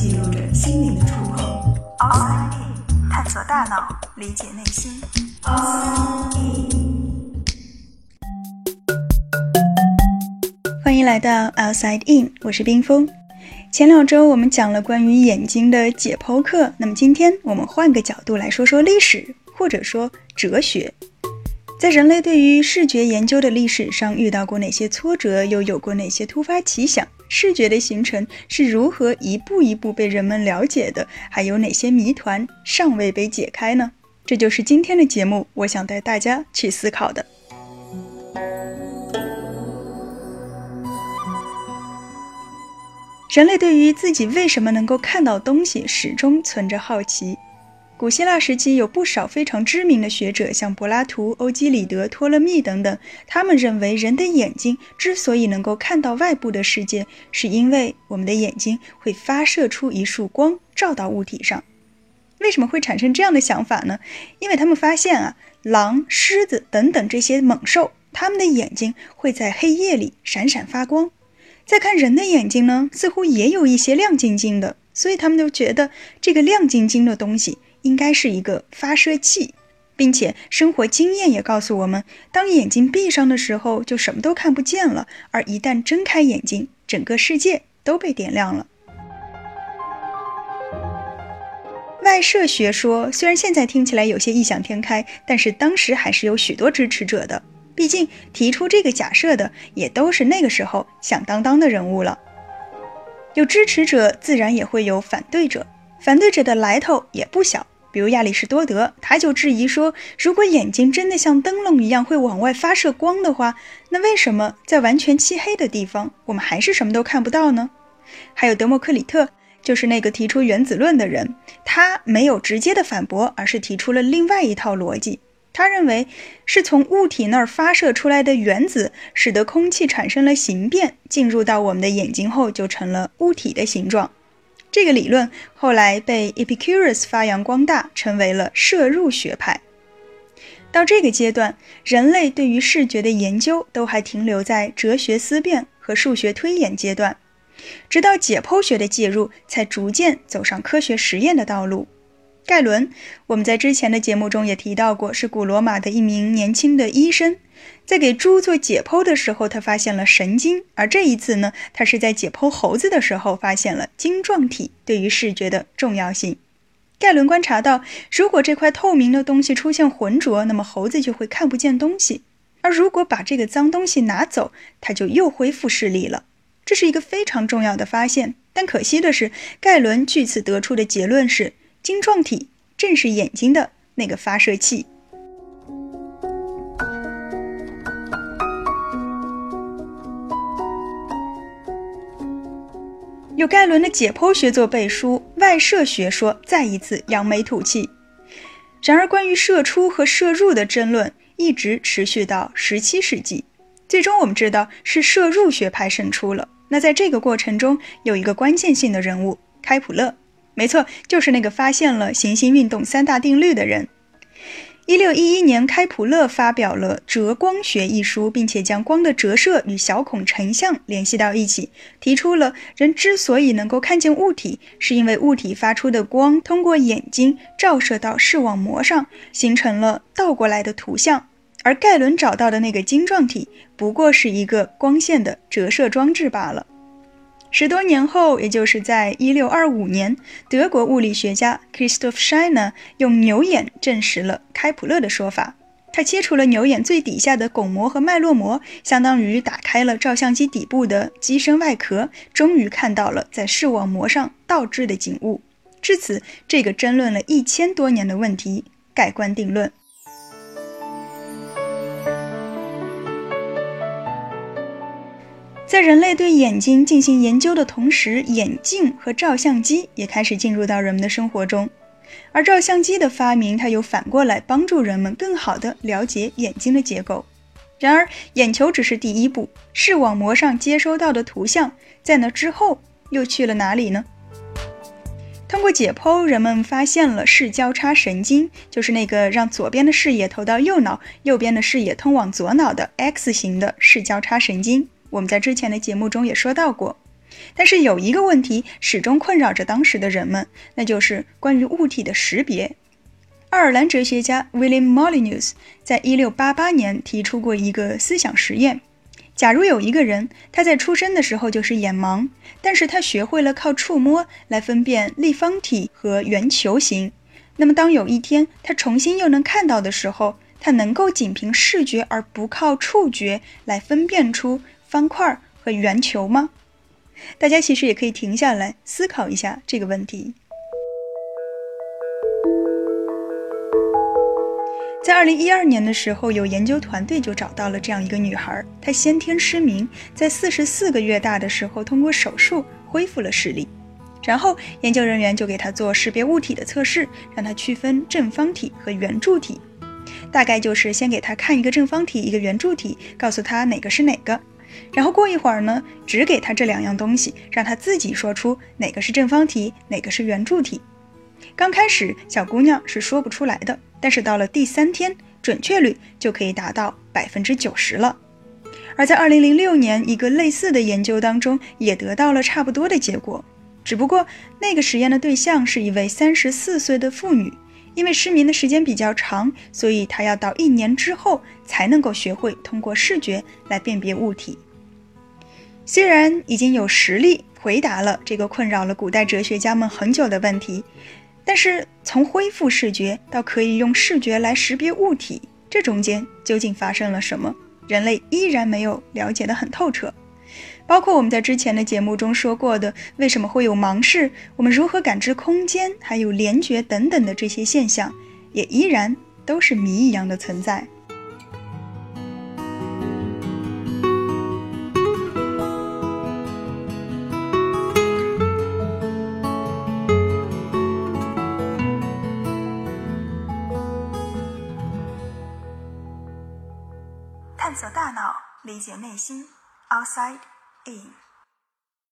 记录着心灵的触碰。Outside In，探索大脑，理解内心。Outside In，欢迎来到 Outside In，我是冰峰。前两周我们讲了关于眼睛的解剖课，那么今天我们换个角度来说说历史，或者说哲学。在人类对于视觉研究的历史上，遇到过哪些挫折，又有过哪些突发奇想？视觉的形成是如何一步一步被人们了解的？还有哪些谜团尚未被解开呢？这就是今天的节目，我想带大家去思考的。人类对于自己为什么能够看到东西，始终存着好奇。古希腊时期有不少非常知名的学者，像柏拉图、欧几里得、托勒密等等，他们认为人的眼睛之所以能够看到外部的世界，是因为我们的眼睛会发射出一束光，照到物体上。为什么会产生这样的想法呢？因为他们发现啊，狼、狮子等等这些猛兽，它们的眼睛会在黑夜里闪闪发光。再看人的眼睛呢，似乎也有一些亮晶晶的，所以他们就觉得这个亮晶晶的东西应该是一个发射器，并且生活经验也告诉我们，当眼睛闭上的时候就什么都看不见了，而一旦睁开眼睛，整个世界都被点亮了。外射学说虽然现在听起来有些异想天开，但是当时还是有许多支持者的。毕竟提出这个假设的也都是那个时候响当当的人物了。有支持者，自然也会有反对者。反对者的来头也不小，比如亚里士多德，他就质疑说：如果眼睛真的像灯笼一样会往外发射光的话，那为什么在完全漆黑的地方，我们还是什么都看不到呢？还有德谟克里特，就是那个提出原子论的人，他没有直接的反驳，而是提出了另外一套逻辑。他认为是从物体那儿发射出来的原子，使得空气产生了形变，进入到我们的眼睛后就成了物体的形状。这个理论后来被 Epicurus 发扬光大，成为了摄入学派。到这个阶段，人类对于视觉的研究都还停留在哲学思辨和数学推演阶段，直到解剖学的介入，才逐渐走上科学实验的道路。盖伦，我们在之前的节目中也提到过，是古罗马的一名年轻的医生，在给猪做解剖的时候，他发现了神经，而这一次呢，他是在解剖猴子的时候发现了晶状体对于视觉的重要性。盖伦观察到，如果这块透明的东西出现浑浊，那么猴子就会看不见东西；而如果把这个脏东西拿走，它就又恢复视力了。这是一个非常重要的发现，但可惜的是，盖伦据此得出的结论是。晶状体正是眼睛的那个发射器。有盖伦的解剖学作背书，外射学说再一次扬眉吐气。然而，关于射出和射入的争论一直持续到十七世纪，最终我们知道是射入学派胜出了。那在这个过程中，有一个关键性的人物——开普勒。没错，就是那个发现了行星运动三大定律的人。一六一一年，开普勒发表了《折光学》一书，并且将光的折射与小孔成像联系到一起，提出了人之所以能够看见物体，是因为物体发出的光通过眼睛照射到视网膜上，形成了倒过来的图像。而盖伦找到的那个晶状体，不过是一个光线的折射装置罢了。十多年后，也就是在一六二五年，德国物理学家 Christoph Scheiner 用牛眼证实了开普勒的说法。他切除了牛眼最底下的巩膜和脉络膜，相当于打开了照相机底部的机身外壳，终于看到了在视网膜上倒置的景物。至此，这个争论了一千多年的问题盖棺定论。在人类对眼睛进行研究的同时，眼镜和照相机也开始进入到人们的生活中。而照相机的发明，它又反过来帮助人们更好地了解眼睛的结构。然而，眼球只是第一步，视网膜上接收到的图像，在那之后又去了哪里呢？通过解剖，人们发现了视交叉神经，就是那个让左边的视野投到右脑，右边的视野通往左脑的 X 型的视交叉神经。我们在之前的节目中也说到过，但是有一个问题始终困扰着当时的人们，那就是关于物体的识别。爱尔兰哲学家 William Molyneux 在一六八八年提出过一个思想实验：假如有一个人，他在出生的时候就是眼盲，但是他学会了靠触摸来分辨立方体和圆球形，那么当有一天他重新又能看到的时候，他能够仅凭视觉而不靠触觉来分辨出方块和圆球吗？大家其实也可以停下来思考一下这个问题。在二零一二年的时候，有研究团队就找到了这样一个女孩，她先天失明，在四十四个月大的时候通过手术恢复了视力。然后研究人员就给她做识别物体的测试，让她区分正方体和圆柱体。大概就是先给她看一个正方体，一个圆柱体，告诉她哪个是哪个。然后过一会儿呢，只给她这两样东西，让她自己说出哪个是正方体，哪个是圆柱体。刚开始，小姑娘是说不出来的。但是到了第三天，准确率就可以达到百分之九十了。而在二零零六年，一个类似的研究当中，也得到了差不多的结果。只不过那个实验的对象是一位三十四岁的妇女，因为失明的时间比较长，所以她要到一年之后才能够学会通过视觉来辨别物体。虽然已经有实例回答了这个困扰了古代哲学家们很久的问题。但是从恢复视觉到可以用视觉来识别物体，这中间究竟发生了什么？人类依然没有了解得很透彻。包括我们在之前的节目中说过的，为什么会有盲视？我们如何感知空间？还有联觉等等的这些现象，也依然都是谜一样的存在。理解内心。Outside in。